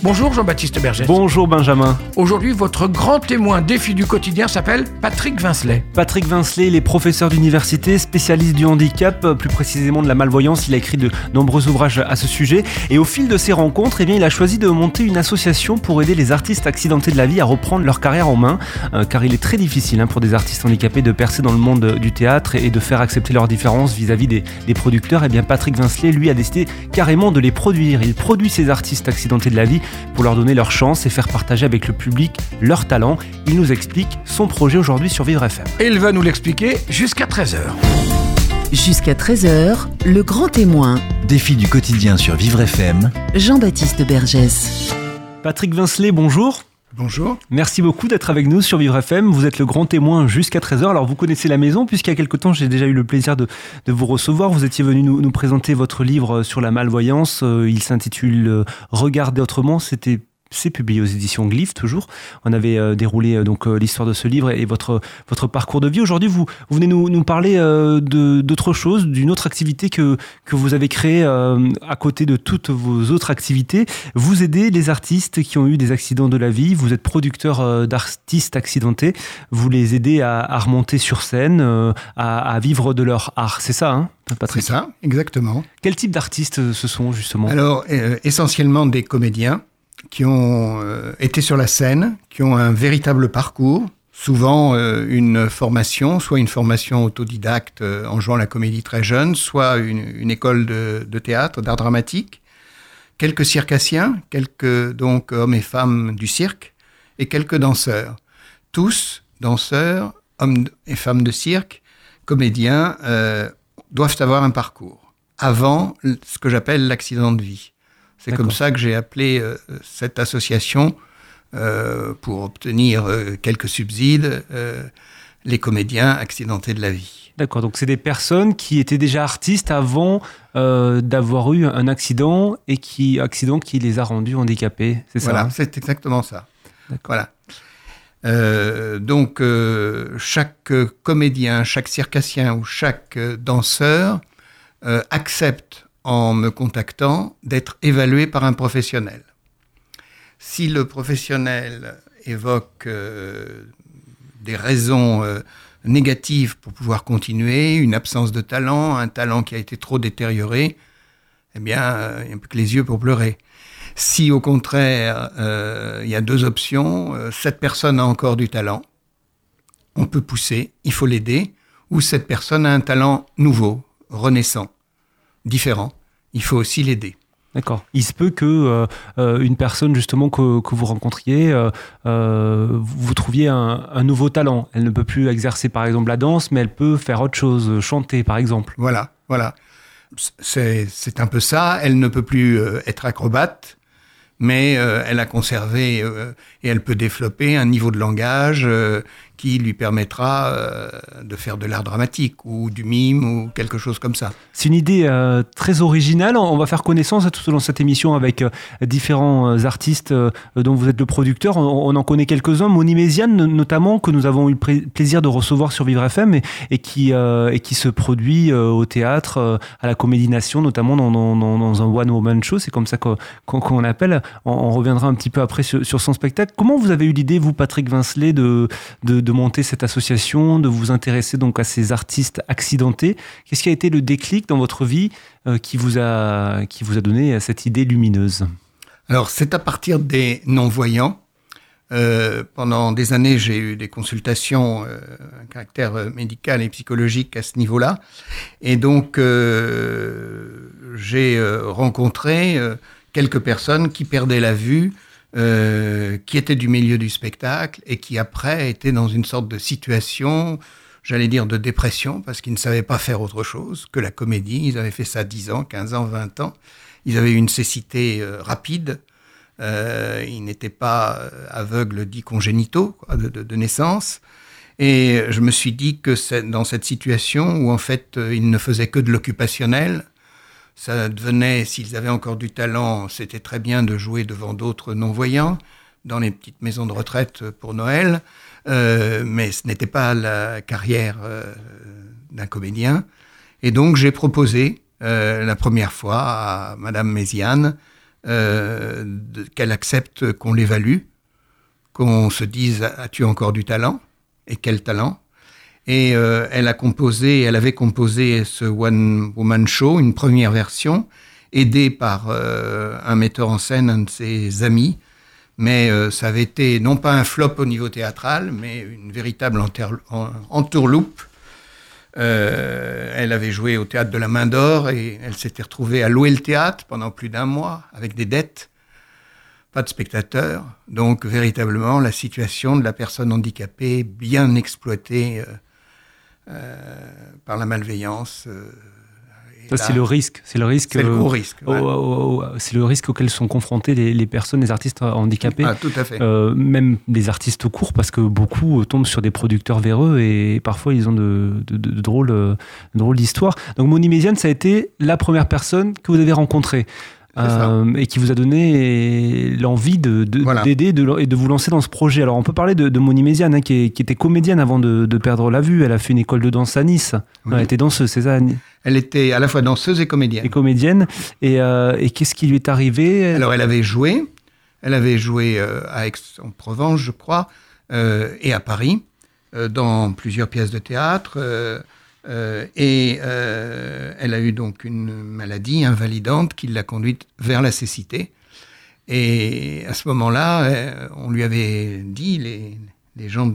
Bonjour Jean-Baptiste Berger. Bonjour Benjamin. Aujourd'hui, votre grand témoin défi du quotidien s'appelle Patrick Vincelet. Patrick Vincelet, il est professeur d'université, spécialiste du handicap, euh, plus précisément de la malvoyance. Il a écrit de nombreux ouvrages à ce sujet. Et au fil de ses rencontres, eh bien, il a choisi de monter une association pour aider les artistes accidentés de la vie à reprendre leur carrière en main. Euh, car il est très difficile hein, pour des artistes handicapés de percer dans le monde du théâtre et de faire accepter leurs différences vis-à-vis des, des producteurs. Et bien, Patrick Vincelet, lui, a décidé carrément de les produire. Il produit ces artistes accidentés de la vie pour leur donner leur chance et faire partager avec le public leur talent. Il nous explique son projet aujourd'hui sur Vivre FM. Et il va nous l'expliquer jusqu'à 13h. Jusqu'à 13h, le grand témoin. Défi du quotidien sur Vivre FM. Jean-Baptiste Bergès. Patrick Vincelet, bonjour. Bonjour. Merci beaucoup d'être avec nous sur Vivre FM. Vous êtes le grand témoin jusqu'à 13h. Alors vous connaissez la maison puisqu'il y a quelque temps j'ai déjà eu le plaisir de, vous recevoir. Vous étiez venu nous, présenter votre livre sur la malvoyance. Euh, Il s'intitule euh, Regarder autrement. C'était c'est publié aux éditions Glyph toujours. On avait euh, déroulé euh, donc euh, l'histoire de ce livre et votre votre parcours de vie. Aujourd'hui, vous, vous venez nous, nous parler de d'autre chose, d'une autre activité que que vous avez créée à côté de toutes vos autres activités. Vous aidez les artistes qui ont eu des accidents de la vie. Vous êtes producteur d'artistes accidentés. Vous les aidez à, à remonter sur scène, à, à vivre de leur art. C'est ça, hein, C'est Patrick ça, exactement. Quel type d'artistes ce sont justement? Alors, essentiellement des comédiens qui ont euh, été sur la scène, qui ont un véritable parcours, souvent euh, une formation, soit une formation autodidacte euh, en jouant la comédie très jeune, soit une, une école de, de théâtre, d'art dramatique, quelques circassiens, quelques donc hommes et femmes du cirque, et quelques danseurs. Tous, danseurs, hommes et femmes de cirque, comédiens, euh, doivent avoir un parcours avant ce que j'appelle l'accident de vie. C'est comme ça que j'ai appelé euh, cette association euh, pour obtenir euh, quelques subsides, les comédiens accidentés de la vie. D'accord, donc c'est des personnes qui étaient déjà artistes avant d'avoir eu un accident et qui accident qui les a rendus handicapés, c'est ça Voilà, hein? c'est exactement ça. Voilà. Donc, chaque comédien, chaque circassien ou chaque danseur accepte, en me contactant, d'être évalué par un professionnel. Si le professionnel évoque euh, des raisons euh, négatives pour pouvoir continuer, une absence de talent, un talent qui a été trop détérioré, eh bien, euh, il n'y a plus que les yeux pour pleurer. Si au contraire, il y a deux options, cette personne a encore du talent, on peut pousser, il faut l'aider, ou cette personne a un talent nouveau, renaissant, différent, il faut aussi l'aider. D'accord. Il se peut que euh, euh, une personne justement que, que vous rencontriez, euh, euh, vous trouviez un, un nouveau talent. Elle ne peut plus exercer par exemple la danse, mais elle peut faire autre chose, chanter par exemple. Voilà, voilà. C'est c'est un peu ça. Elle ne peut plus euh, être acrobate, mais euh, elle a conservé euh, et elle peut développer un niveau de langage euh, qui lui permettra euh, de faire de l'art dramatique ou du mime ou quelque chose comme ça. C'est une idée euh, très originale. On va faire connaissance hein, tout au long de cette émission avec euh, différents artistes dont vous êtes le producteur. On, en connaît quelques-uns, Moni Méziane no- notamment, que nous avons eu le plaisir de recevoir sur Vivre FM et, et qui, se produit au théâtre, à la Comédie Nation, notamment dans, un one-woman show. C'est comme ça qu'on qu'on l'appelle. On, reviendra un petit peu après sur, son spectacle. Comment vous avez eu l'idée, vous, Patrick Vincelet, de, de monter cette association, de vous intéresser donc à ces artistes accidentés Qu'est-ce qui a été le déclic dans votre vie euh, qui, vous a, qui vous a donné cette idée lumineuse? Alors, c'est à partir des non-voyants. Euh, pendant des années, j'ai eu des consultations euh, à caractère euh, médical et psychologique à ce niveau-là. Et donc, euh, j'ai euh, rencontré euh, quelques personnes qui perdaient la vue, euh, qui étaient du milieu du spectacle et qui, après, étaient dans une sorte de situation, j'allais dire, de dépression, parce qu'ils ne savaient pas faire autre chose que la comédie. Ils avaient fait ça 10 ans, 15 ans, 20 ans. Ils avaient eu une cécité euh, rapide. Euh, ils n'étaient pas aveugles dits congénitaux de, de, naissance. Et je me suis dit que dans cette situation où en fait ils ne faisaient que de l'occupationnel, ça devenait, s'ils avaient encore du talent, c'était très bien de jouer devant d'autres non-voyants, dans les petites maisons de retraite pour Noël, euh, mais ce n'était pas la carrière euh, d'un comédien. Et donc j'ai proposé euh, la première fois à Madame Méziane euh, qu'elle accepte qu'on l'évalue, qu'on se dise as-tu encore du talent? Et quel talent? Et euh, elle avait composé ce One Woman Show, une première version, aidée par euh, un metteur en scène, un de ses amis. Mais euh, ça avait été non pas un flop au niveau théâtral, mais une véritable entourloupe. Elle avait joué au théâtre de la Main d'Or et elle s'était retrouvée à louer le théâtre pendant plus d'un mois avec des dettes, pas de spectateurs. Donc véritablement la situation de la personne handicapée bien exploitée par la malveillance. euh, Ça, c'est le risque. C'est le risque. c'est le euh, gros risque. au- au- au- c'est le risque auquel sont confrontés les, les personnes, les artistes handicapés. Ah, tout à fait. Euh, même des artistes tout court, parce que beaucoup euh, tombent sur des producteurs véreux et parfois ils ont de, de- de- de drôles, euh, drôles d'histoires. Donc Moni Méziane, ça a été la première personne que vous avez rencontrée. Euh, et qui vous a donné l'envie de, de- Voilà. d'aider de- et de vous lancer dans ce projet. Alors on peut parler de, de Moni Méziane, hein, qui, est- qui était comédienne avant de, de perdre la vue. Elle a fait une école de danse à Nice. Oui. Elle était danseuse, c'est ça, Elle était à la fois danseuse et comédienne. et comédienne. Et, euh, et qu'est-ce qui lui est arrivé? Alors elle avait joué, elle avait joué euh, à Aix-en-Provence, je crois, et à Paris, dans plusieurs pièces de théâtre. Euh, et euh, elle a eu donc une maladie invalidante qui l'a conduite vers la cécité. Et à ce moment-là, euh, on lui avait dit, les, les gens,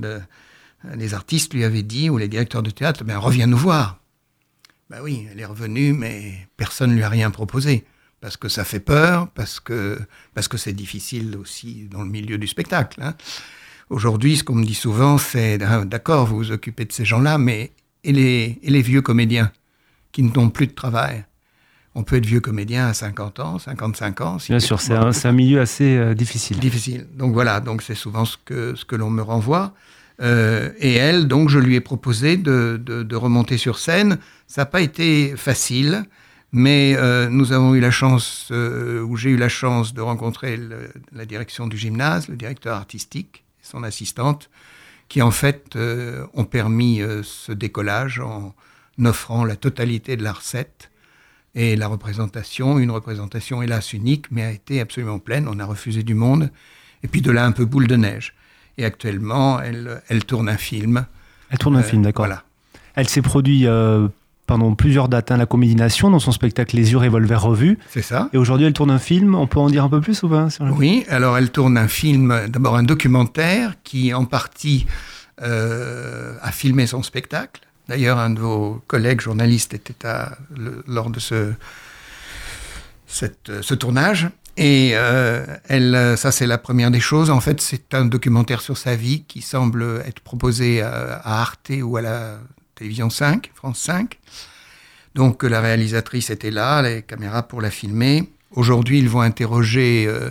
les artistes lui avaient dit, ou les directeurs de théâtre, ben reviens nous voir. Ben oui, elle est revenue, mais personne ne lui a rien proposé parce que ça fait peur, parce que parce que c'est difficile aussi dans le milieu du spectacle. hein. Aujourd'hui, ce qu'on me dit souvent, c'est Ah, d'accord, vous vous occupez de ces gens-là, mais et les, et les vieux comédiens qui n'ont plus de travail On peut être vieux comédien à 50 ans, 55 ans. si Bien sûr, c'est un, milieu assez euh, difficile. difficile. Donc voilà, donc c'est souvent ce que, ce que l'on me renvoie. Euh, et elle, donc je lui ai proposé de, de, de remonter sur scène. Ça n'a pas été facile, mais euh, nous avons eu la chance, ou j'ai eu la chance de rencontrer le- la direction du gymnase, le directeur artistique, son assistante, qui en fait euh, ont permis euh, ce décollage en offrant la totalité de la recette et la représentation, une représentation hélas unique, mais a été absolument pleine. On a refusé du monde. Et puis de là, un peu boule de neige. Et actuellement, elle, elle tourne un film. Elle tourne un Euh, film, d'accord. Voilà. Elle s'est produite euh, pendant plusieurs dates, hein, la Comédie Nation, dans son spectacle Les yeux revolver revus. C'est ça. Et aujourd'hui, elle tourne un film. On peut en dire un peu plus ou pas sur le- Oui, alors elle tourne un film, d'abord un documentaire qui, en partie, euh, a filmé son spectacle. D'ailleurs, un de vos collègues journalistes était à, le- lors de ce, cette- ce tournage. Et euh, elle, euh, ça, c'est la première des choses. En fait, c'est un documentaire sur sa vie qui semble être proposé à, à Arte ou à la télévision 5, France 5. Donc, la réalisatrice était là, les caméras pour la filmer. Aujourd'hui, ils vont interroger euh,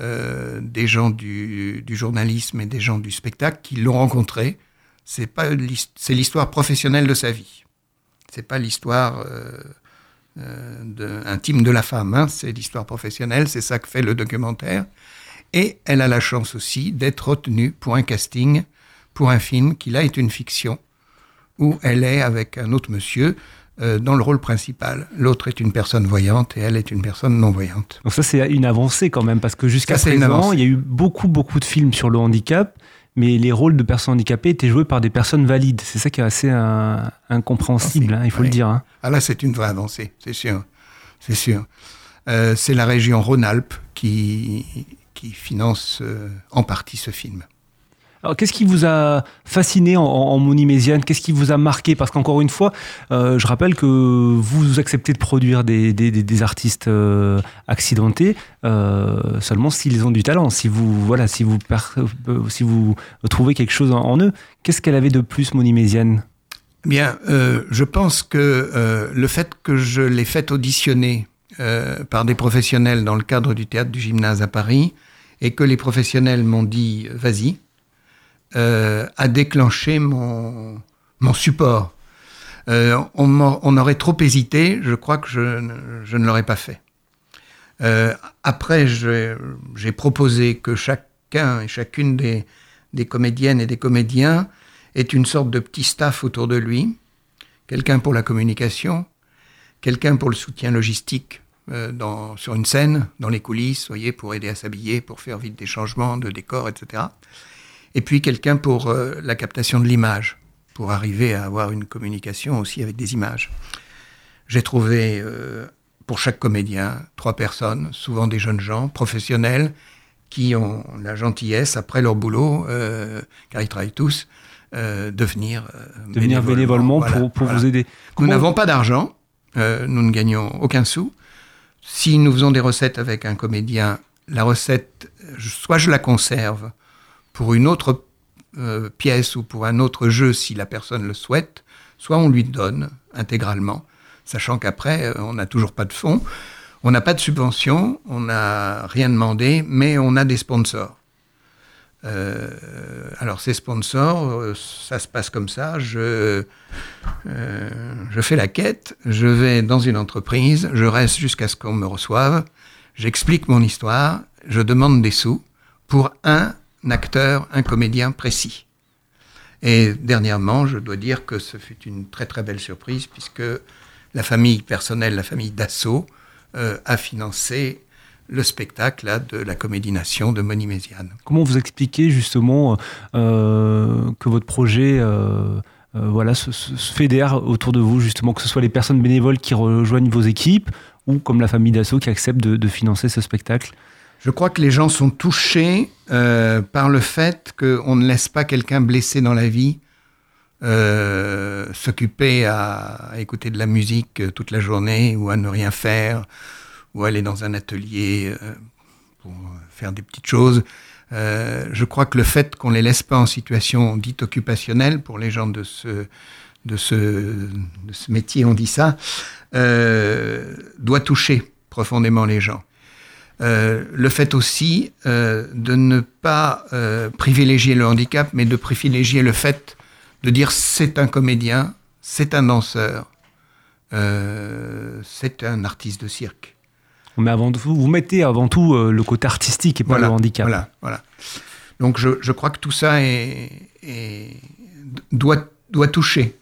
euh, des gens du, journalisme et des gens du spectacle qui l'ont rencontré. C'est pas c'est l'histoire professionnelle de sa vie. C'est pas l'histoire euh, euh, intime de la femme. hein. C'est l'histoire professionnelle. C'est ça que fait le documentaire. Et elle a la chance aussi d'être retenue pour un casting pour un film qui là est une fiction où elle est avec un autre monsieur euh, dans le rôle principal. L'autre est une personne voyante et elle est une personne non voyante. Donc ça, c'est une avancée quand même, parce que jusqu'à présent, il y a eu beaucoup, beaucoup de films sur le handicap, mais les rôles de personnes handicapées étaient joués par des personnes valides. C'est ça qui est assez euh, incompréhensible, hein, il faut Oui. le dire. hein. Ah là, c'est une vraie avancée, c'est sûr. C'est sûr. Euh, c'est la région Rhône-Alpes qui, qui finance euh, en partie ce film. Alors, qu'est-ce qui vous a fasciné en, en Moni Méziane Qu'est-ce qui vous a marqué? Parce qu'encore une fois, euh, je rappelle que vous acceptez de produire des, artistes euh, accidentés euh, seulement s'ils ont du talent. Si vous, voilà, si vous, trouvez quelque chose en, en eux, qu'est-ce qu'elle avait de plus, Moni Méziane Bien, je pense que le fait que je l'ai fait auditionner par des professionnels dans le cadre du théâtre du gymnase à Paris et que les professionnels m'ont dit vas-y, euh, a déclenché mon, mon support. Euh, on, aurait trop hésité, je crois que je, ne- l'aurais pas fait. Euh, après, j'ai proposé que chacun et chacune des, des comédiennes et des comédiens est une sorte de petit staff autour de lui. Quelqu'un pour la communication, quelqu'un pour le soutien logistique dans, sur une scène, dans les coulisses, pour aider à s'habiller, pour faire vite des changements de décor, etc. Et puis quelqu'un pour euh, la captation de l'image, pour arriver à avoir une communication aussi avec des images. J'ai trouvé euh, pour chaque comédien trois personnes, souvent des jeunes gens, professionnels, qui ont la gentillesse, après leur boulot, euh, car ils travaillent tous, de venir, De venir bénévolement Voilà, pour, pour voilà. vous aider. Nous n'avons pas d'argent, nous ne gagnons aucun sou. Si nous faisons des recettes avec un comédien, la recette, soit je la conserve pour une autre euh, pièce ou pour un autre jeu si la personne le souhaite, soit on lui donne intégralement, sachant qu'après, euh, on n'a toujours pas de fonds, on n'a pas de subvention, on n'a rien demandé, mais on a des sponsors. Euh, alors ces sponsors, ça se passe comme ça. Je, je fais la quête, je vais dans une entreprise, je reste jusqu'à ce qu'on me reçoive, j'explique mon histoire, je demande des sous pour un acteur, un comédien précis. Et dernièrement, je dois dire que ce fut une très très belle surprise puisque la famille personnelle, la famille Dassault, euh, a financé le spectacle là, de la Comédie Nation de Moni Méziane. Comment vous expliquez justement euh, que votre projet euh, voilà, se, fédère autour de vous, justement, que ce soit les personnes bénévoles qui rejoignent vos équipes ou comme la famille Dassault qui accepte de financer ce spectacle? Je crois que les gens sont touchés euh, par le fait qu'on ne laisse pas quelqu'un blessé dans la vie euh, s'occuper à, écouter de la musique euh, toute la journée ou à ne rien faire ou aller dans un atelier pour faire des petites choses. Je crois que le fait qu'on les laisse pas en situation dite occupationnelle pour les gens de ce de ce, métier, on dit ça, doit toucher profondément les gens. Euh, le fait aussi euh, de ne pas euh, privilégier le handicap, mais de privilégier le fait de dire c'est un comédien, c'est un danseur, c'est un artiste de cirque. Mais avant tout, vous mettez avant tout le côté artistique et pas le handicap. Voilà, voilà. Donc je, je crois que tout ça est, est- doit, doit toucher.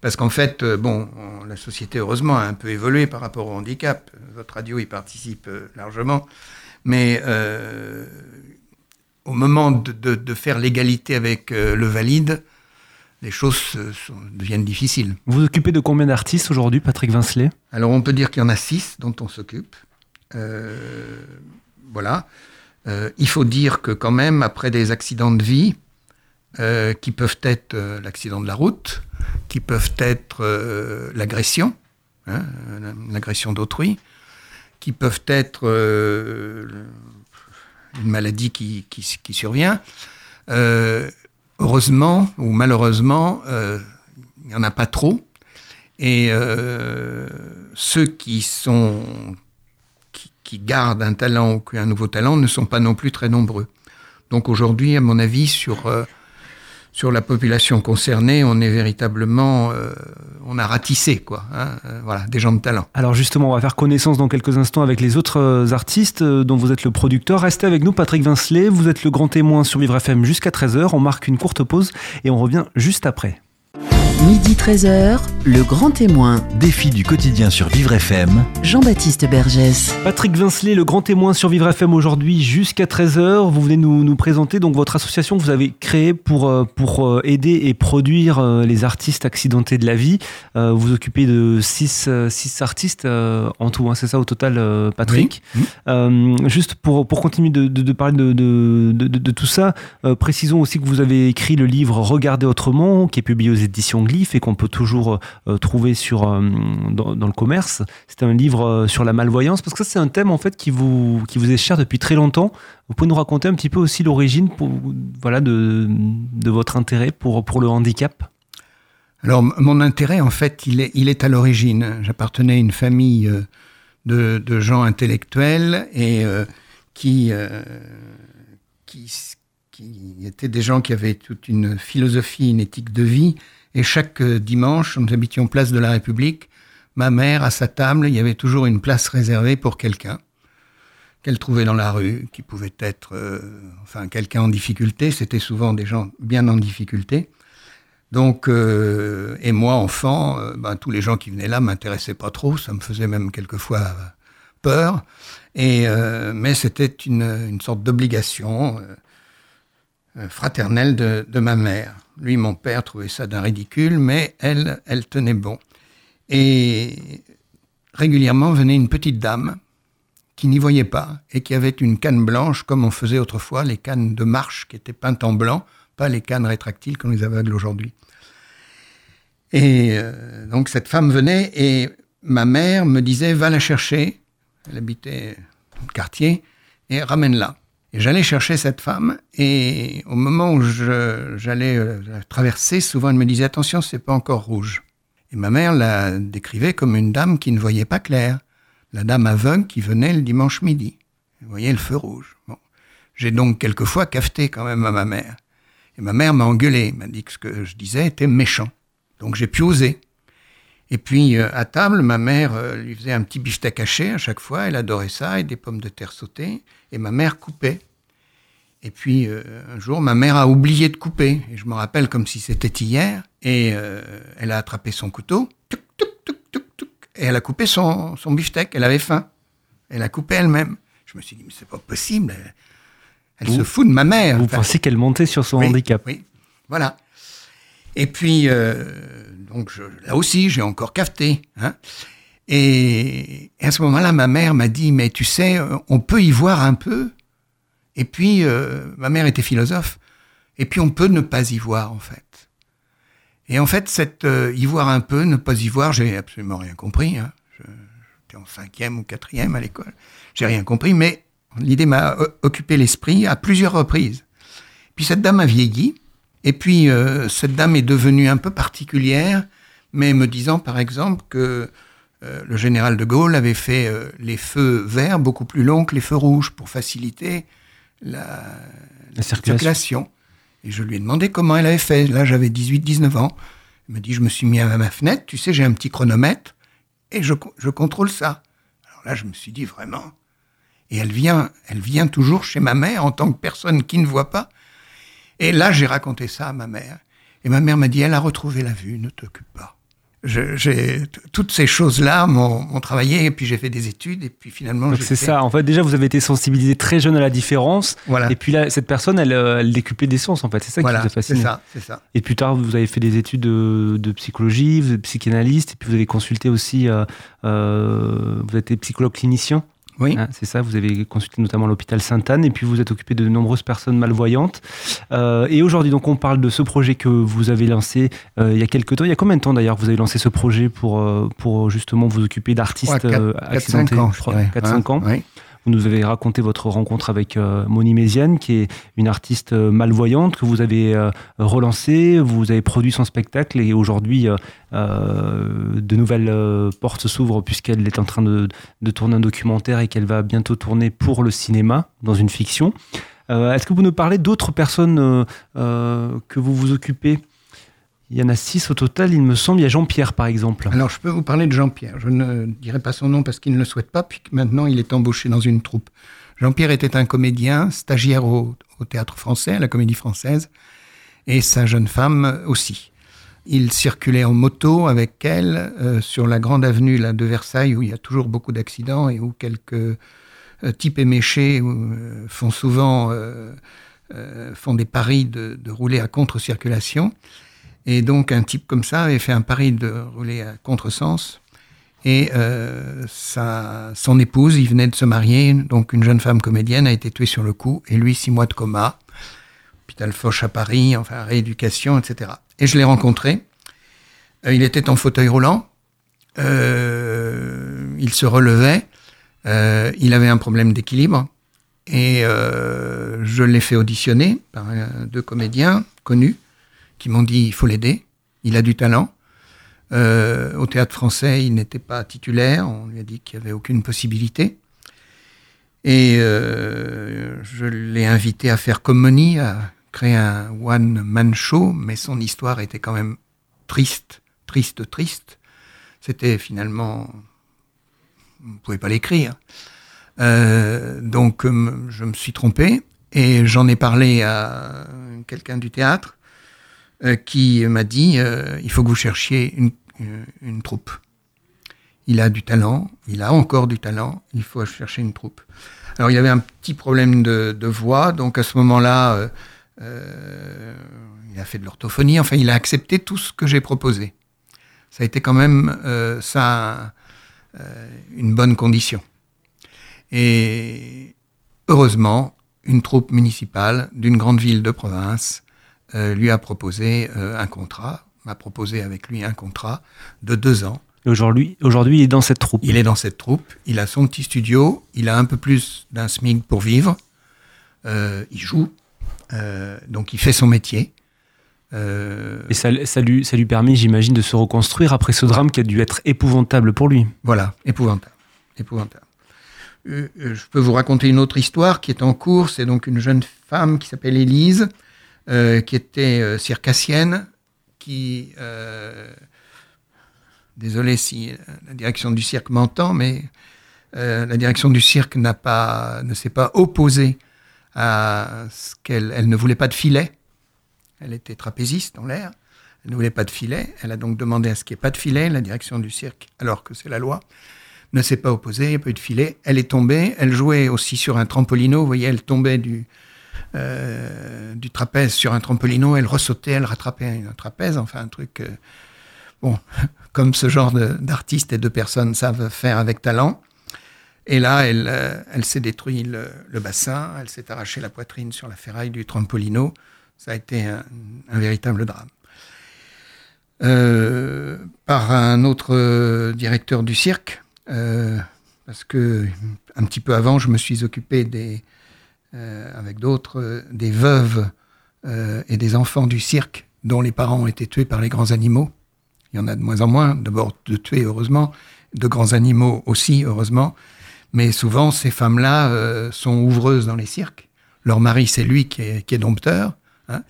Parce qu'en fait, euh, bon, on- la société, heureusement, a un peu évolué par rapport au handicap. Votre radio y participe euh, largement. Mais euh, au moment de, de- de faire l'égalité avec le valide, les choses sont- deviennent difficiles. Vous vous occupez de combien d'artistes aujourd'hui, Patrick Vincelet? Alors on peut dire qu'il y en a six dont on s'occupe. Euh, voilà. Euh, il faut dire que quand même, après des accidents de vie, euh, qui peuvent être l'accident de la route, qui peuvent être euh, l'agression, hein, l'agression d'autrui, qui peuvent être euh, une maladie qui, survient, euh, heureusement ou malheureusement, il n'y en a pas trop. Et ceux qui sont qui, gardent un talent ou un nouveau talent ne sont pas non plus très nombreux. Donc aujourd'hui, à mon avis, sur sur la population concernée, on est véritablement, euh, on a ratissé quoi. hein, euh, voilà, des gens de talent. Alors justement, on va faire connaissance dans quelques instants avec les autres euh, artistes dont vous êtes le producteur. Restez avec nous, Patrick Vincelet. Vous êtes le grand témoin sur Vivre FM jusqu'à 13h. On marque une courte pause et on revient juste après. Midi 13h, le grand témoin, Défi du quotidien sur Vivre FM. Jean-Baptiste Bergès. Patrick Vincelet, le grand témoin sur Vivre FM aujourd'hui jusqu'à 13h. Vous venez nous, nous présenter donc votre association que vous avez créée pour, euh, pour euh, aider et produire euh, les artistes accidentés de la vie. Vous vous occupez de 6 six artistes en tout, hein, c'est ça au total, Patrick? Oui. Euh, Juste pour, pour continuer de, de- de parler de, de, de- de- de tout ça, euh, précisons aussi que vous avez écrit le livre Regarder autrement, qui est publié aux éditions Et qu'on peut toujours euh, trouver sur, euh, dans, le commerce. C'est un livre euh, sur la malvoyance, parce que ça, c'est un thème en fait qui vous, qui vous est cher depuis très longtemps. Vous pouvez nous raconter un petit peu aussi l'origine voilà, de, de votre intérêt pour, pour le handicap? Alors, mon intérêt, en fait, il est, il est à l'origine. J'appartenais à une famille euh, de, de gens intellectuels et euh, qui, euh, qui, qui étaient des gens qui avaient toute une philosophie, une éthique de vie. Et chaque euh, dimanche, nous habitions place de la République. Ma mère, à sa table, il y avait toujours une place réservée pour quelqu'un. qu'elle trouvait dans la rue, qui pouvait être, euh, enfin, quelqu'un en difficulté. C'était souvent des gens bien en difficulté. Donc, euh, et moi, enfant, ben, tous les gens qui venaient là m'intéressaient pas trop. Ça me faisait même quelquefois peur. Et mais c'était une, sorte d'obligation fraternelle de ma mère. Lui, mon père, trouvait ça d'un ridicule, mais elle, elle tenait bon. Et régulièrement venait une petite dame qui n'y voyait pas et qui avait une canne blanche comme on faisait autrefois, les cannes de marche qui étaient peintes en blanc, pas les cannes rétractiles comme les aveugles aujourd'hui. Et euh, donc cette femme venait et ma mère me disait va la chercher. Elle habitait dans le quartier et ramène-la. J'allais chercher cette femme et au moment où j'allais euh, la traverser, souvent elle me disait attention, c'est pas encore rouge. Et ma mère la décrivait comme une dame qui ne voyait pas clair, la dame aveugle qui venait le dimanche midi. Vous voyez le feu rouge. J'ai donc quelquefois cafeté quand même à ma mère. Et ma mère m'a engueulé, m'a dit que ce que je disais était méchant. Donc j'ai pu oser. Et puis euh, à table, ma mère euh, lui faisait un petit beefsteak haché à chaque fois, elle adorait ça, et des pommes de terre sautées, et ma mère coupait. Et puis euh, un jour, ma mère a oublié de couper, et je me rappelle comme si c'était hier, et euh, elle a attrapé son couteau, et elle a coupé son, son beefsteak, elle avait faim. Elle a coupé elle-même. Je me suis dit, mais c'est pas possible, elle, elle Vous- se fout de ma mère. Vous Enfin, pensez qu'elle montait sur son oui, handicap Oui, voilà. Et puis, euh, donc je- là aussi, j'ai encore cafeté. Hein et, et à ce moment-là, ma mère m'a dit, mais tu sais, on peut y voir un peu. Et puis, euh, ma mère était philosophe. Et puis, on peut ne pas y voir, en fait. Et en fait, cette euh, y voir un peu, ne pas y voir, j'ai absolument rien compris. Hein. J'étais en cinquième ou quatrième à l'école. J'ai rien compris, mais l'idée m'a occupé l'esprit à plusieurs reprises. Puis cette dame a vieilli, et puis euh, cette dame est devenue un peu particulière, mais me disant par exemple que le général de Gaulle avait fait les feux verts beaucoup plus longs que les feux rouges pour faciliter la, La circulation. circulation. Et je lui ai demandé comment elle avait fait. Là, j'avais 18-19 ans. Elle m'a dit, je me suis mis à ma fenêtre, tu sais, j'ai un petit chronomètre, et je, je contrôle ça. Alors là, je me suis dit, vraiment. Et elle vient, elle vient toujours chez ma mère en tant que personne qui ne voit pas. Et là, j'ai raconté ça à ma mère. Et ma mère m'a dit, elle a retrouvé la vue, ne t'occupe pas. J'ai toutes ces choses-là m'ont m'ont travaillé, et puis j'ai fait des études, et puis finalement, Donc c'est fait- ça. En fait, déjà, vous avez été sensibilisé très jeune à la différence. Voilà, Et puis là, cette personne, elle, euh, elle décuplait des sens, en fait. C'est ça qui voilà, vous a c'est fasciné. ça, c'est ça. Et plus tard, vous avez fait des études de, de psychologie, vous êtes psychanalyste, et puis vous avez consulté aussi, euh, euh, vous êtes psychologue clinicien, Oui. hein, c'est ça, vous avez consulté notamment l'hôpital Sainte-Anne, et puis vous êtes occupé de nombreuses personnes malvoyantes. Euh, et aujourd'hui, donc, on parle de ce projet que vous avez lancé euh, il y a quelques temps. Il y a combien de temps d'ailleurs que vous avez lancé ce projet pour, euh, pour justement vous occuper d'artistes euh, 4-5 accidentés ans, je crois, dirais. 4-5 Hein, ans. oui. Vous nous avez raconté votre rencontre avec euh, Moni Méziane, qui est une artiste euh, malvoyante que vous avez euh, relancée. Vous avez produit son spectacle et aujourd'hui, de nouvelles portes s'ouvrent puisqu'elle est en train de, tourner un documentaire et qu'elle va bientôt tourner pour le cinéma dans une fiction. Est-ce que vous nous parlez d'autres personnes que vous vous occupez? Il y en a six au total, il me semble. Il y a Jean-Pierre, par exemple. Alors, je peux vous parler de Jean-Pierre. Je ne dirai pas son nom parce qu'il ne le souhaite pas, puis maintenant il est embauché dans une troupe. Jean-Pierre était un comédien, stagiaire au, théâtre français, à la comédie française, et sa jeune femme aussi. Il circulait en moto avec elle euh, sur la grande avenue là, de Versailles, où il y a toujours beaucoup d'accidents et où quelques euh, types éméchés euh, font souvent font des paris de rouler à contre-circulation. Et donc, un type comme ça avait fait un pari de rouler à contresens. Et euh, sa, son épouse, il venait de se marier, donc une jeune femme comédienne, a été tuée sur le coup. Et lui, six mois de coma, hôpital Foch à Paris, enfin rééducation, etc. Et je l'ai rencontré. Euh, il était en fauteuil roulant. Euh, il se relevait. Il avait un problème d'équilibre. Et je l'ai fait auditionner par deux comédiens connus qui m'ont dit il faut l'aider, il a du talent. Euh, au théâtre français, il n'était pas titulaire, on lui a dit qu'il n'y avait aucune possibilité. Et euh, je l'ai invité à faire comme Moni, à créer un one-man show, mais son histoire était quand même triste, triste, triste. C'était finalement... On ne pouvait pas l'écrire. Euh, donc je me suis trompé et j'en ai parlé à quelqu'un du théâtre qui m'a dit euh, il faut que vous cherchiez une, une troupe. Il a du talent, il a encore du talent, il faut chercher une troupe. Alors il y avait un petit problème de, de voix, donc à ce moment-là, euh, euh, il a fait de l'orthophonie, enfin il a accepté tout ce que j'ai proposé. Ça a été quand même euh, ça euh, une bonne condition. Et heureusement, une troupe municipale d'une grande ville de province euh, lui a proposé euh, un contrat, m'a proposé avec lui un contrat de deux ans. Et aujourd'hui, aujourd'hui, il est dans cette troupe. Il est dans cette troupe, il a son petit studio, il a un peu plus d'un SMIC pour vivre, euh, il joue, euh, donc il fait son métier. Euh, Et ça, ça lui, ça lui permet, j'imagine, de se reconstruire après ce drame qui a dû être épouvantable pour lui. Voilà, épouvantable. épouvantable. Euh, euh, je peux vous raconter une autre histoire qui est en cours. C'est donc une jeune femme qui s'appelle Élise, euh, qui était euh, circassienne, qui... euh, désolé si la direction du cirque m'entend, mais la direction du cirque n'a pas, ne s'est pas opposée à ce qu'elle elle ne voulait pas de filet. Elle était trapéziste en l'air. Elle ne voulait pas de filet. Elle a donc demandé à ce qu'il n'y ait pas de filet. La direction du cirque, alors que c'est la loi, ne s'est pas opposée. Il n'y a pas eu de filet. Elle est tombée. Elle jouait aussi sur un trampolino. Vous voyez, elle tombait du, euh, du trapèze sur un trampolino. Elle ressautait, elle rattrapait un trapèze. Enfin, un truc. euh, bon, comme ce genre d'artistes et de personnes savent faire avec talent. Et là, elle, euh, elle s'est détruit le, bassin, elle s'est arraché la poitrine sur la ferraille du trampolino. Ça a été un, véritable drame. Par un autre directeur du cirque, parce que un petit peu avant, je me suis occupé des, avec d'autres, euh, des veuves euh, et des enfants du cirque dont les parents ont été tués par les grands animaux. Il y en a de moins en moins, d'abord de tués, heureusement, de grands animaux aussi, heureusement. Mais souvent, ces femmes-là euh, sont ouvreuses dans les cirques. Leur mari, c'est lui qui est, qui est dompteur. hein.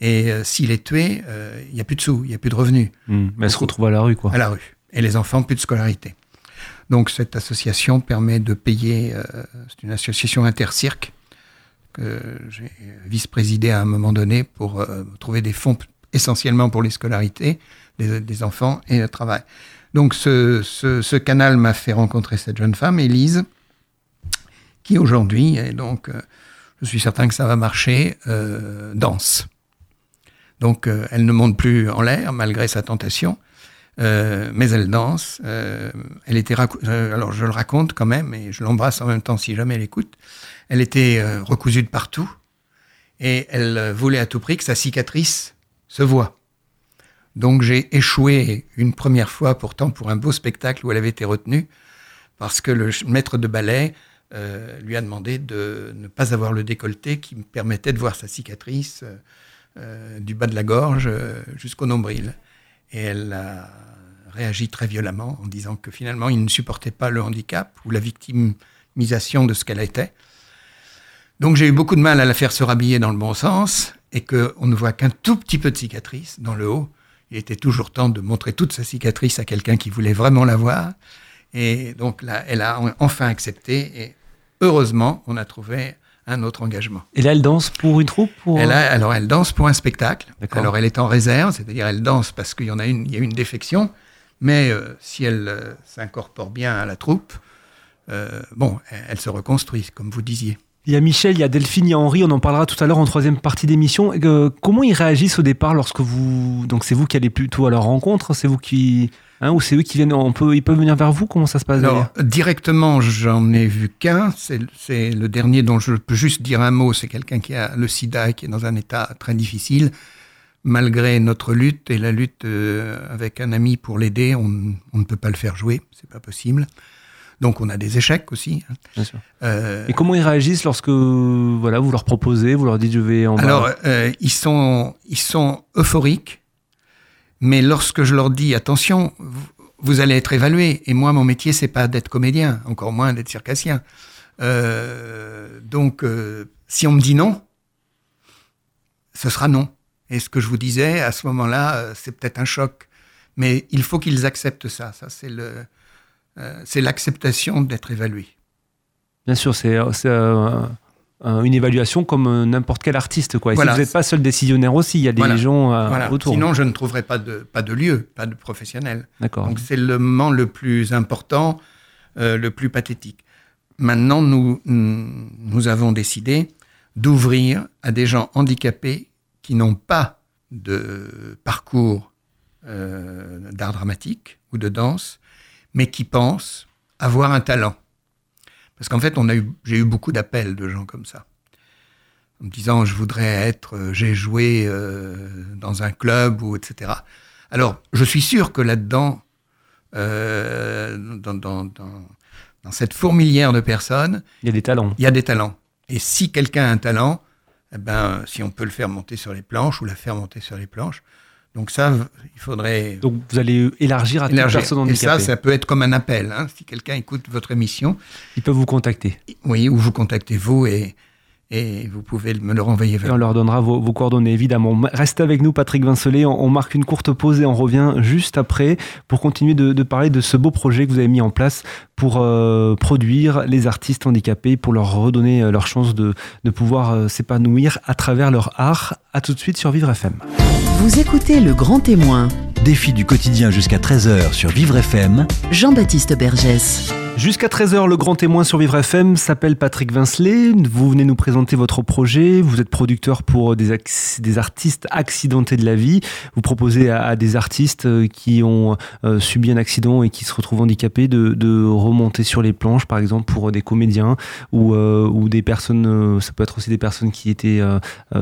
Et euh, s'il est tué, euh, il n'y a plus de sous, il n'y a plus de revenus Hmm. Mais elle se retrouve à la rue, quoi. à la rue. Et les enfants, plus de scolarité. Donc cette association permet de payer, euh, c'est une association intercirque que j'ai vice-présidée à un moment donné pour euh, trouver des fonds essentiellement pour les scolarités des, enfants et le travail. Donc ce, canal m'a fait rencontrer cette jeune femme, Élise, qui aujourd'hui, et donc euh, je suis certain que ça va marcher, euh, danse. Donc euh, elle ne monte plus en l'air malgré sa tentation. Euh, mais elle danse. euh, elle était euh, alors je le raconte quand même et je l'embrasse en même temps si jamais elle écoute. Elle était recousue de partout et elle voulait à tout prix que sa cicatrice se voie. Donc j'ai échoué une première fois pourtant pour un beau spectacle où elle avait été retenue parce que le maître de ballet lui a demandé de ne pas avoir le décolleté qui me permettait de voir sa cicatrice du bas de la gorge jusqu'au nombril. Et elle a réagi très violemment en disant que finalement, il ne supportait pas le handicap ou la victimisation de ce qu'elle était. Donc j'ai eu beaucoup de mal à la faire se rhabiller dans le bon sens et qu'on ne voit qu'un tout petit peu de cicatrice dans le haut. Il était toujours temps de montrer toute sa cicatrice à quelqu'un qui voulait vraiment la voir. Et donc là, elle a en- enfin accepté et heureusement, on a trouvé un autre engagement. Et là, elle danse pour une troupe pour... Elle a, alors, elle danse pour un spectacle. Alors, elle est en réserve, c'est-à-dire elle danse parce qu'il y en a une, il y a une défection. Mais euh, si elle euh, s'incorpore bien à la troupe, euh, bon, elle, elle se reconstruit, comme vous disiez. Il y a Michel, il y a Delphine, il y a Henri, on en parlera tout à l'heure en troisième partie d'émission. Comment ils réagissent au départ lorsque vous... Donc c'est vous qui allez plutôt à leur rencontre, c'est vous qui... Hein, ou c'est eux qui viennent, on peut, ils peuvent venir vers vous Comment ça se passe Alors, directement, j'en ai vu qu'un. C'est le dernier dont je peux juste dire un mot. C'est quelqu'un qui a le sida et qui est dans un état très difficile. Malgré notre lutte et la lutte euh, avec un ami pour l'aider, on, on ne peut pas le faire jouer. C'est pas possible. Donc, on a des échecs aussi. hein. Bien sûr. Euh, Et comment ils réagissent lorsque voilà, vous leur proposez, vous leur dites je vais en Alors, euh, ils, sont, ils sont euphoriques, mais lorsque je leur dis attention, vous, allez être évalué, et moi, mon métier, c'est pas d'être comédien, encore moins d'être circassien. Euh, donc, euh, si on me dit non, ce sera non. Et ce que je vous disais, à ce moment-là, euh, c'est peut-être un choc, mais il faut qu'ils acceptent ça. Ça, c'est le, c'est l'acceptation d'être évalué. Bien sûr, c'est une évaluation comme euh, n'importe quel artiste. Quoi. Et si Voilà. vous n'êtes pas seul décisionnaire aussi, il y a des Voilà. gens euh, Voilà. autour. Sinon, je ne trouverais pas de, pas de lieu, pas de professionnel. D'accord. Donc c'est le moment le plus important, euh, le plus pathétique. Maintenant, nous, nous avons décidé d'ouvrir à des gens handicapés qui n'ont pas de parcours euh, d'art dramatique ou de danse, mais qui pensent avoir un talent. Parce qu'en fait, on a eu, j'ai eu beaucoup d'appels de gens comme ça, en me disant je voudrais être, euh, j'ai joué euh, dans un club ou etc. Alors, je suis sûr que là-dedans, euh, dans, dans, dans, dans cette fourmilière de personnes, Il y a des talents. il y a des talents. Et si quelqu'un a un talent, eh ben, si on peut le faire monter sur les planches ou la faire monter sur les planches, donc ça, il faudrait Donc vous allez élargir à toute élargir. personne Et ça, handicapée. ça peut être comme un appel. hein. Si quelqu'un écoute votre émission, Ils peuvent vous contacter. oui, ou vous contactez vous et, et vous pouvez me le renvoyer Et vers on leur donnera vos, vos coordonnées, évidemment. Restez avec nous, Patrick Vincelet. On, on marque une courte pause et on revient juste après pour continuer de, de parler de ce beau projet que vous avez mis en place pour euh, produire les artistes handicapés, pour leur redonner euh, leur chance de, de pouvoir euh, s'épanouir à travers leur art. À tout de suite sur Vivre FM. Vous écoutez Le Grand Témoin, Défi du quotidien jusqu'à 13h sur Vivre FM. Jean-Baptiste Bergès. Jusqu'à 13h, le grand témoin sur Vivre FM s'appelle Patrick Vincelet. Vous venez nous présenter votre projet. Vous êtes producteur pour des, artistes accidentés de la vie. Vous proposez à, des artistes euh, qui ont euh, subi un accident et qui se retrouvent handicapés de, remonter sur les planches, par exemple pour des comédiens ou, euh, des personnes, ça peut être aussi des personnes qui étaient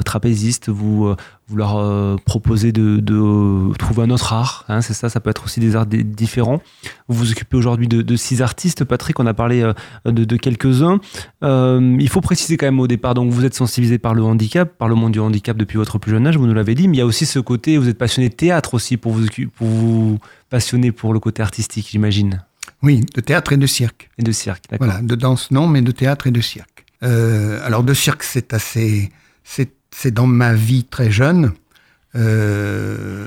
trapézistes. Vous, euh, leur euh, proposez de, de trouver un autre art. hein, c'est ça, ça peut être aussi des arts di- différents. Vous vous occupez aujourd'hui de, de six artistes, Patrick. On a parlé euh, de, de quelques-uns. Euh, il faut préciser quand même au départ, donc vous êtes sensibilisé par le handicap, par le monde du handicap depuis votre plus jeune âge, vous nous l'avez dit, mais il y a aussi ce côté, vous êtes passionné de théâtre aussi pour vous, pour vous passionner pour le côté artistique, j'imagine, Oui, de théâtre et de cirque. et de cirque. D'accord. Voilà, de danse non, mais de théâtre et de cirque. Euh, alors de cirque, c'est assez, c'est, c'est dans ma vie très jeune. Euh,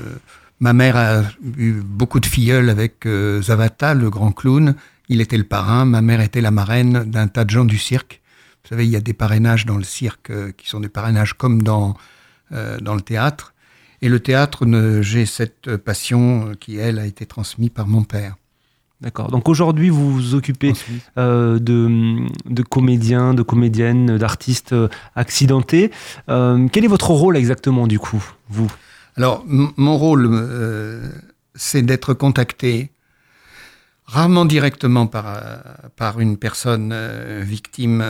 ma mère a eu beaucoup de filleuls avec euh, Zavata, le grand clown. Il était le parrain. Ma mère était la marraine d'un tas de gens du cirque. Vous savez, il y a des parrainages dans le cirque euh, qui sont des parrainages comme dans euh, dans le théâtre. Et le théâtre, j'ai cette passion qui elle a été transmise par mon père. D'accord. Donc aujourd'hui, vous vous occupez euh, de, de comédiens, de comédiennes, d'artistes euh, accidentés. Euh, quel est votre rôle exactement du coup, vous? Alors, mon rôle, euh, c'est d'être contacté rarement directement par, par une personne victime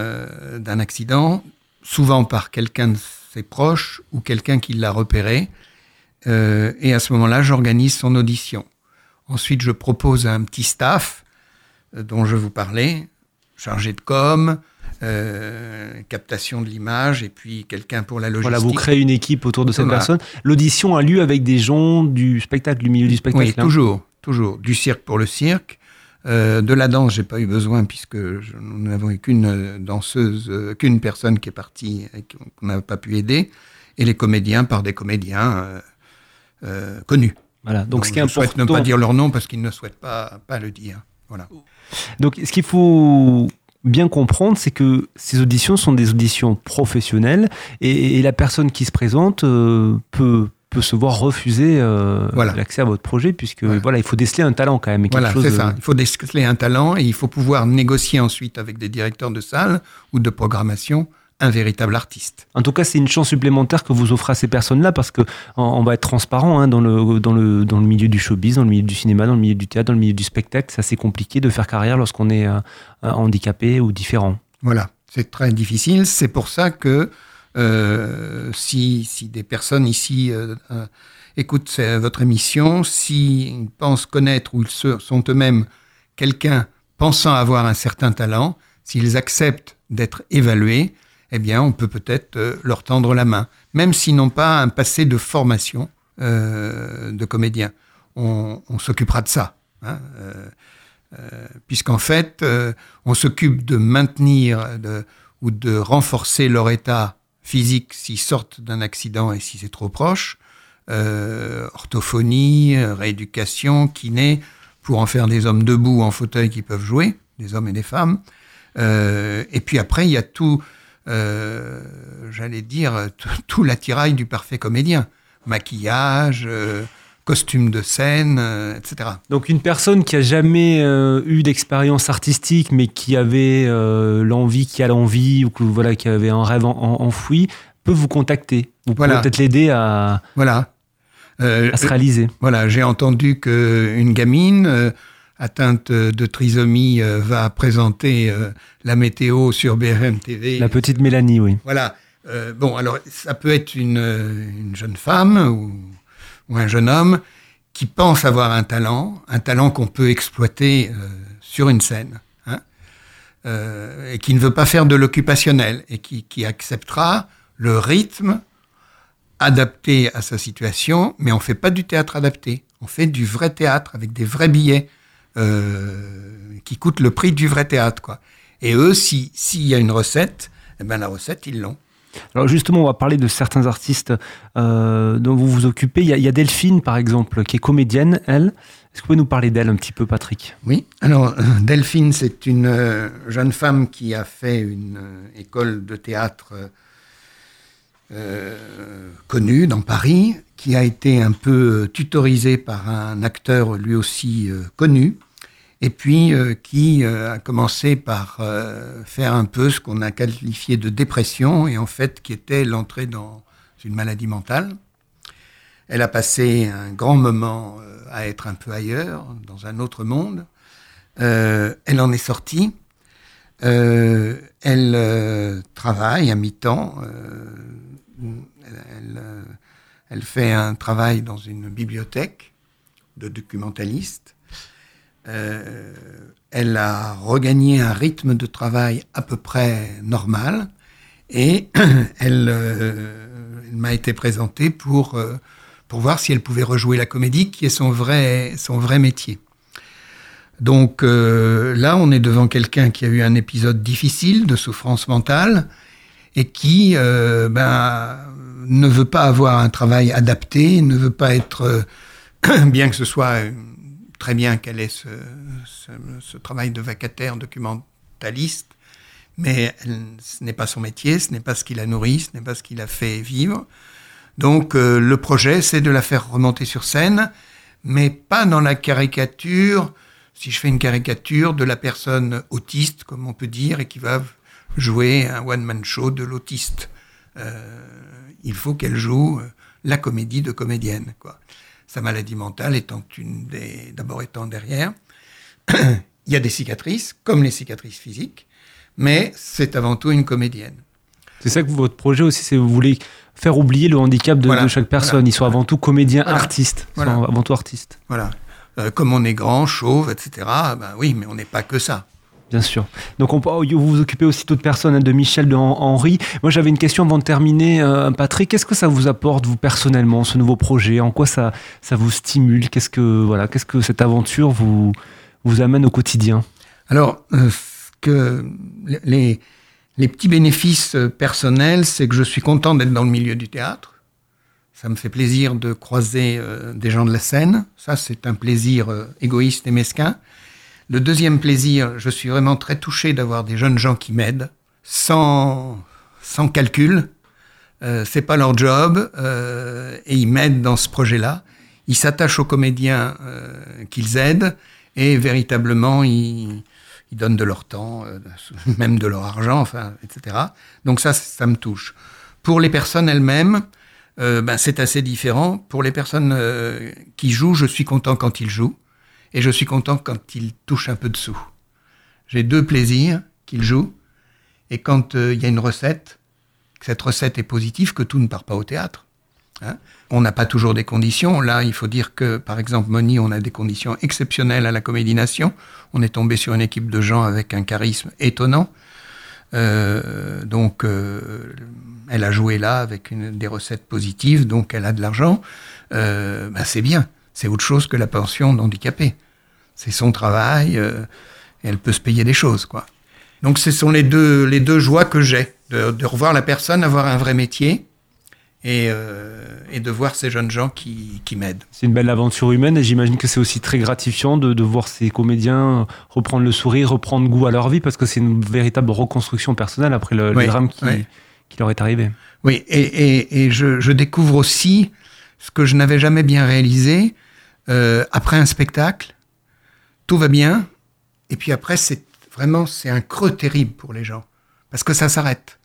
d'un accident, souvent par quelqu'un de ses proches ou quelqu'un qui l'a repéré. Et à ce moment-là, j'organise son audition. Ensuite, je propose un petit staff euh, dont je vous parlais, chargé de com, euh, captation de l'image, et puis quelqu'un pour la logistique. Voilà, vous créez une équipe autour de cette Voilà. personne. L'audition a lieu avec des gens du spectacle, du milieu du spectacle. Oui, hein. toujours, toujours. Du cirque pour le cirque. Euh, de la danse, j'ai pas eu besoin puisque je- nous n'avons eu qu'une danseuse, euh, qu'une personne qui est partie et qu'on n'a pas pu aider, et les comédiens par des comédiens connus. Voilà. Donc, ce qui est souhaite important. ne pas dire leur nom parce qu'ils ne souhaitent pas, pas le dire. Voilà. Donc, ce qu'il faut bien comprendre, c'est que ces auditions sont des auditions professionnelles et, et la personne qui se présente euh, peut peut se voir refuser euh, Voilà. l'accès à votre projet puisque voilà il faut déceler un talent quand même quelque Voilà, c'est de- ça. Il faut déceler un talent et il faut pouvoir négocier ensuite avec des directeurs de salle ou de programmation un véritable artiste. En tout cas, c'est une chance supplémentaire que vous offrez à ces personnes-là parce que on, va être transparent hein, dans, le, dans, le, dans le milieu du showbiz, dans le milieu du cinéma, dans le milieu du théâtre, dans le milieu du spectacle. C'est assez compliqué de faire carrière lorsqu'on est euh, euh, handicapé ou différent. Voilà, c'est très difficile. C'est pour ça que euh, si, si des personnes ici euh, écoutent votre émission, s'ils pensent connaître ou ils se- sont eux-mêmes quelqu'un pensant avoir un certain talent, s'ils acceptent d'être évalués, eh bien, on peut peut-être euh, leur tendre la main, même s'ils n'ont pas un passé de formation euh, de comédien. On, s'occupera de ça. hein, euh, Puisqu'en fait, on s'occupe de maintenir ou de renforcer leur état physique s'ils sortent d'un accident et si c'est trop proche, orthophonie, rééducation, kiné, pour en faire des hommes debout en fauteuil qui peuvent jouer, des hommes et des femmes, et puis après, il y a tout, euh, j'allais dire, tout, tout l'attirail du parfait comédien. Maquillage, euh, costume de scène, euh, etc. Donc une personne qui a jamais euh, eu d'expérience artistique, mais qui avait euh, l'envie, qui a l'envie, ou que, voilà, qui avait un rêve en- en- enfoui, peut vous contacter. Vous Voilà. pouvez peut-être l'aider à, Voilà. Euh, à se réaliser. Voilà, j'ai entendu qu'une gamine euh, atteinte de trisomie euh, va présenter euh, la météo sur BRM TV. La petite Mélanie, oui. Voilà. Euh, bon, alors ça peut être une, euh, une jeune femme ou, ou un jeune homme qui pense avoir un talent, un talent qu'on peut exploiter euh, sur une scène, hein, euh, et qui ne veut pas faire de l'occupationnel et qui, qui acceptera le rythme adapté à sa situation, mais on fait pas du théâtre adapté. On fait du vrai théâtre avec des vrais billets euh, qui coûtent le prix du vrai théâtre, quoi. Et eux, si s'il y a une recette, eh ben la recette ils l'ont. Alors justement, on va parler de certains artistes euh, dont vous vous occupez. Il y, a, il y a Delphine, par exemple, qui est comédienne, elle. Est-ce que vous pouvez nous parler d'elle un petit peu, Patrick? Oui. Alors euh, Delphine, c'est une jeune femme qui a fait une école de théâtre euh, euh, connue dans Paris, qui a été un peu tutorisée par un acteur lui aussi euh, connu, et puis euh, qui euh, a commencé par euh, faire un peu ce qu'on a qualifié de dépression, et en fait qui était l'entrée dans une maladie mentale. Elle a passé un grand moment euh, à être un peu ailleurs, dans un autre monde. Euh, elle en est sortie. Euh, elle euh, travaille à mi-temps. euh, elle, fait un travail dans une bibliothèque de documentaliste. Elle a regagné un rythme de travail à peu près normal et elle, elle m'a été présentée pour, pour voir si elle pouvait rejouer la comédie, qui est son vrai, son vrai métier. Donc euh, là, on est devant quelqu'un qui a eu un épisode difficile de souffrance mentale et qui euh, ben, ne veut pas avoir un travail adapté, ne veut pas être, euh, bien que ce soit très bien qu'elle ait ce, travail de vacataire documentaliste, mais ce n'est pas son métier, ce n'est pas ce qui la nourrit, ce n'est pas ce qui la fait vivre. Donc le projet, c'est de la faire remonter sur scène, mais pas dans la caricature, si je fais une caricature de la personne autiste, comme on peut dire, et qui va jouer un one-man show de l'autiste. Euh, il faut qu'elle joue euh, la comédie de comédienne, quoi. Sa maladie mentale étant une des, d'abord étant derrière. Il y a des cicatrices, comme les cicatrices physiques, mais c'est avant tout une comédienne. C'est ça que votre projet aussi, c'est que vous voulez faire oublier le handicap de, Voilà, de chaque personne. voilà, Ils sont avant tout comédiens, artistes. Ils voilà. sont avant tout artistes, Voilà. Euh, comme on est grand, chauve, etc. Ben oui, mais on n'est pas que ça. bien sûr. Donc on, vous vous occupez aussi d'autres personnes, hein, de Michel, de Hen- Henri. Moi j'avais une question avant de terminer, euh, Patrick. Qu'est-ce que ça vous apporte, vous personnellement, ce nouveau projet? En quoi ça, ça vous stimule? Qu'est-ce que voilà, qu'est-ce que cette aventure vous, vous amène au quotidien? Alors, euh, que les, les petits bénéfices euh, personnels, c'est que je suis content d'être dans le milieu du théâtre. Ça me fait plaisir de croiser euh, des gens de la scène. Ça, c'est un plaisir euh, égoïste et mesquin. Le deuxième plaisir, je suis vraiment très touché d'avoir des jeunes gens qui m'aident, sans, sans calcul. Euh, c'est pas leur job euh, et ils m'aident dans ce projet-là. Ils s'attachent aux comédiens qu'ils aident et véritablement ils, donnent de leur temps, même de leur argent, enfin, etc. Donc ça, ça me touche. Pour les personnes elles-mêmes, euh, ben, c'est assez différent. Pour les personnes euh, qui jouent, je suis content quand ils jouent et je suis content quand ils touchent un peu de sous. J'ai deux plaisirs qu'ils jouent et quand euh, il y a une recette, que cette recette est positive, que tout ne part pas au théâtre. Hein. on n'a pas toujours des conditions. Là, il faut dire que, par exemple, Moni, on a des conditions exceptionnelles à la Comédie Nation. On est tombé sur une équipe de gens avec un charisme étonnant. Euh, donc, euh, elle a joué là avec une, des recettes positives, donc elle a de l'argent. Euh, ben, c'est bien. C'est autre chose que la pension d'handicapé. C'est son travail euh, elle peut se payer des choses, quoi. Donc, ce sont les deux, les deux joies que j'ai de, de revoir la personne avoir un vrai métier et, euh, et de voir ces jeunes gens qui, qui m'aident. C'est une belle aventure humaine et j'imagine que c'est aussi très gratifiant de, de, voir ces comédiens reprendre le sourire, reprendre goût à leur vie parce que c'est une véritable reconstruction personnelle après le, oui, le drame qui, oui. qui, leur est arrivé. Oui, et, et, et je, je, découvre aussi ce que je n'avais jamais bien réalisé. Euh, après un spectacle, tout va bien, et puis après, c'est vraiment c'est un creux terrible pour les gens parce que ça s'arrête.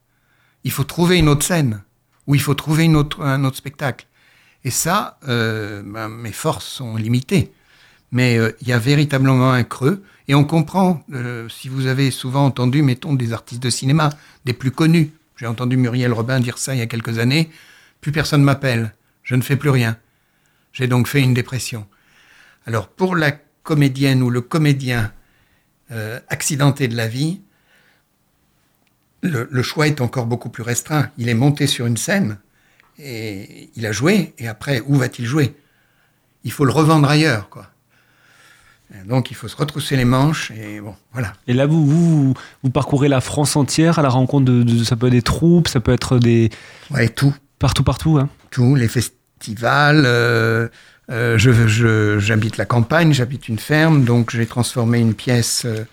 Il faut trouver une autre scène ou il faut trouver un autre spectacle. Et ça, euh, ben, mes forces sont limitées. Mais euh, il y a véritablement un creux. Et on comprend, euh, si vous avez souvent entendu, mettons, des artistes de cinéma, des plus connus. J'ai entendu Muriel Robin dire ça il y a quelques années. Plus personne m'appelle. Je ne fais plus rien. J'ai donc fait une dépression. Alors pour la comédienne ou le comédien accidenté de la vie, le, le, choix est encore beaucoup plus restreint. Il est monté sur une scène et il a joué, et après, où va-t-il jouer? Il faut le revendre ailleurs, quoi. Donc il faut se retrousser les manches et bon, voilà. Et là, vous, vous, vous parcourez la France entière à la rencontre de, de, ça peut être des troupes, ça peut être des... Ouais, tout. Partout, partout, hein Tout, les festivals. Euh, euh, je, j'habite la campagne, j'habite une ferme, donc j'ai transformé une pièce euh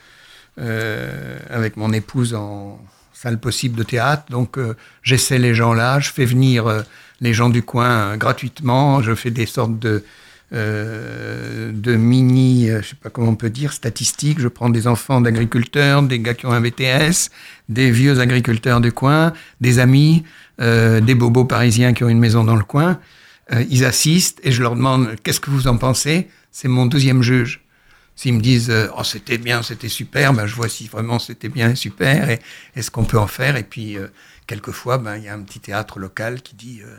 avec mon épouse en salle possible de théâtre. Donc euh, j'essaie les gens là, je fais venir euh, les gens du coin gratuitement, je fais des sortes de euh, de mini, je sais pas comment on peut dire, statistiques. Je prends des enfants d'agriculteurs, des gars qui ont un BTS, des vieux agriculteurs du coin, des amis, euh, des bobos parisiens qui ont une maison dans le coin. Euh, ils assistent et je leur demande qu'est-ce que vous en pensez? C'est mon deuxième juge. S'ils me disent oh c'était bien, c'était super, ben je vois si vraiment c'était bien, super, et est-ce qu'on peut en faire. Et puis euh, quelquefois, ben il y a un petit théâtre local qui dit euh,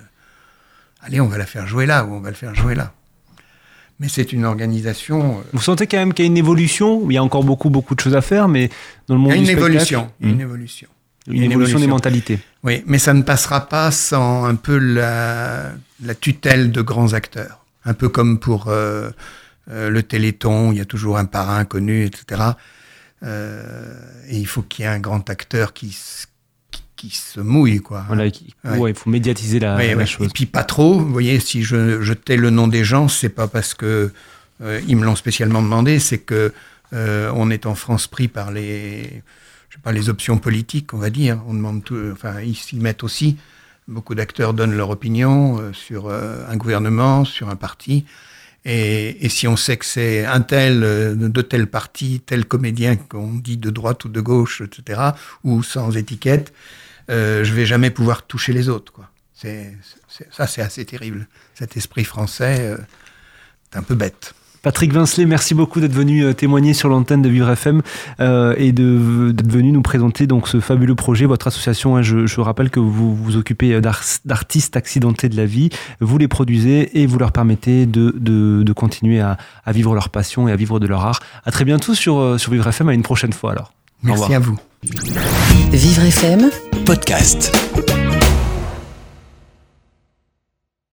allez on va la faire jouer là ou on va le faire jouer là mais c'est une organisation. Vous sentez quand même qu'il y a une évolution. Il y a encore beaucoup, beaucoup de choses à faire, mais dans le monde il y a une du évolution. Mmh. Une évolution. Une, une évolution, évolution des mentalités. Oui, mais ça ne passera pas sans un peu la, la tutelle de grands acteurs. Un peu comme pour euh, euh, le Téléthon, il y a toujours un parrain connu, etc. Euh, et il faut qu'il y ait un grand acteur qui, qui se mouille, quoi. Voilà, qui, ouais. ouais. il faut médiatiser la, ouais, la chose. Et puis pas trop. Vous voyez, si je, je tais le nom des gens, c'est pas parce que euh, ils me l'ont spécialement demandé, c'est que on est en France pris par les, je sais pas, les options politiques, on va dire. On demande tout, enfin, ils s'y mettent aussi. Beaucoup d'acteurs donnent leur opinion sur un gouvernement, sur un parti. Et, si on sait que c'est un tel de tel parti, tel comédien qu'on dit de droite ou de gauche, etc., ou sans étiquette, euh, je vais jamais pouvoir toucher les autres. Quoi. Ça, c'est assez terrible. Cet esprit français, euh, c'est un peu bête. Patrick Vincelet, merci beaucoup d'être venu témoigner sur l'antenne de Vivre FM euh, et d'être venu nous présenter donc ce fabuleux projet. Votre association, hein, je, je, rappelle que vous vous occupez d'artistes accidentés de la vie, vous les produisez et vous leur permettez de, de, de continuer à, à, vivre leur passion et à vivre de leur art. À très bientôt sur, sur Vivre FM, à une prochaine fois alors. Merci à vous. Vivre FM podcast.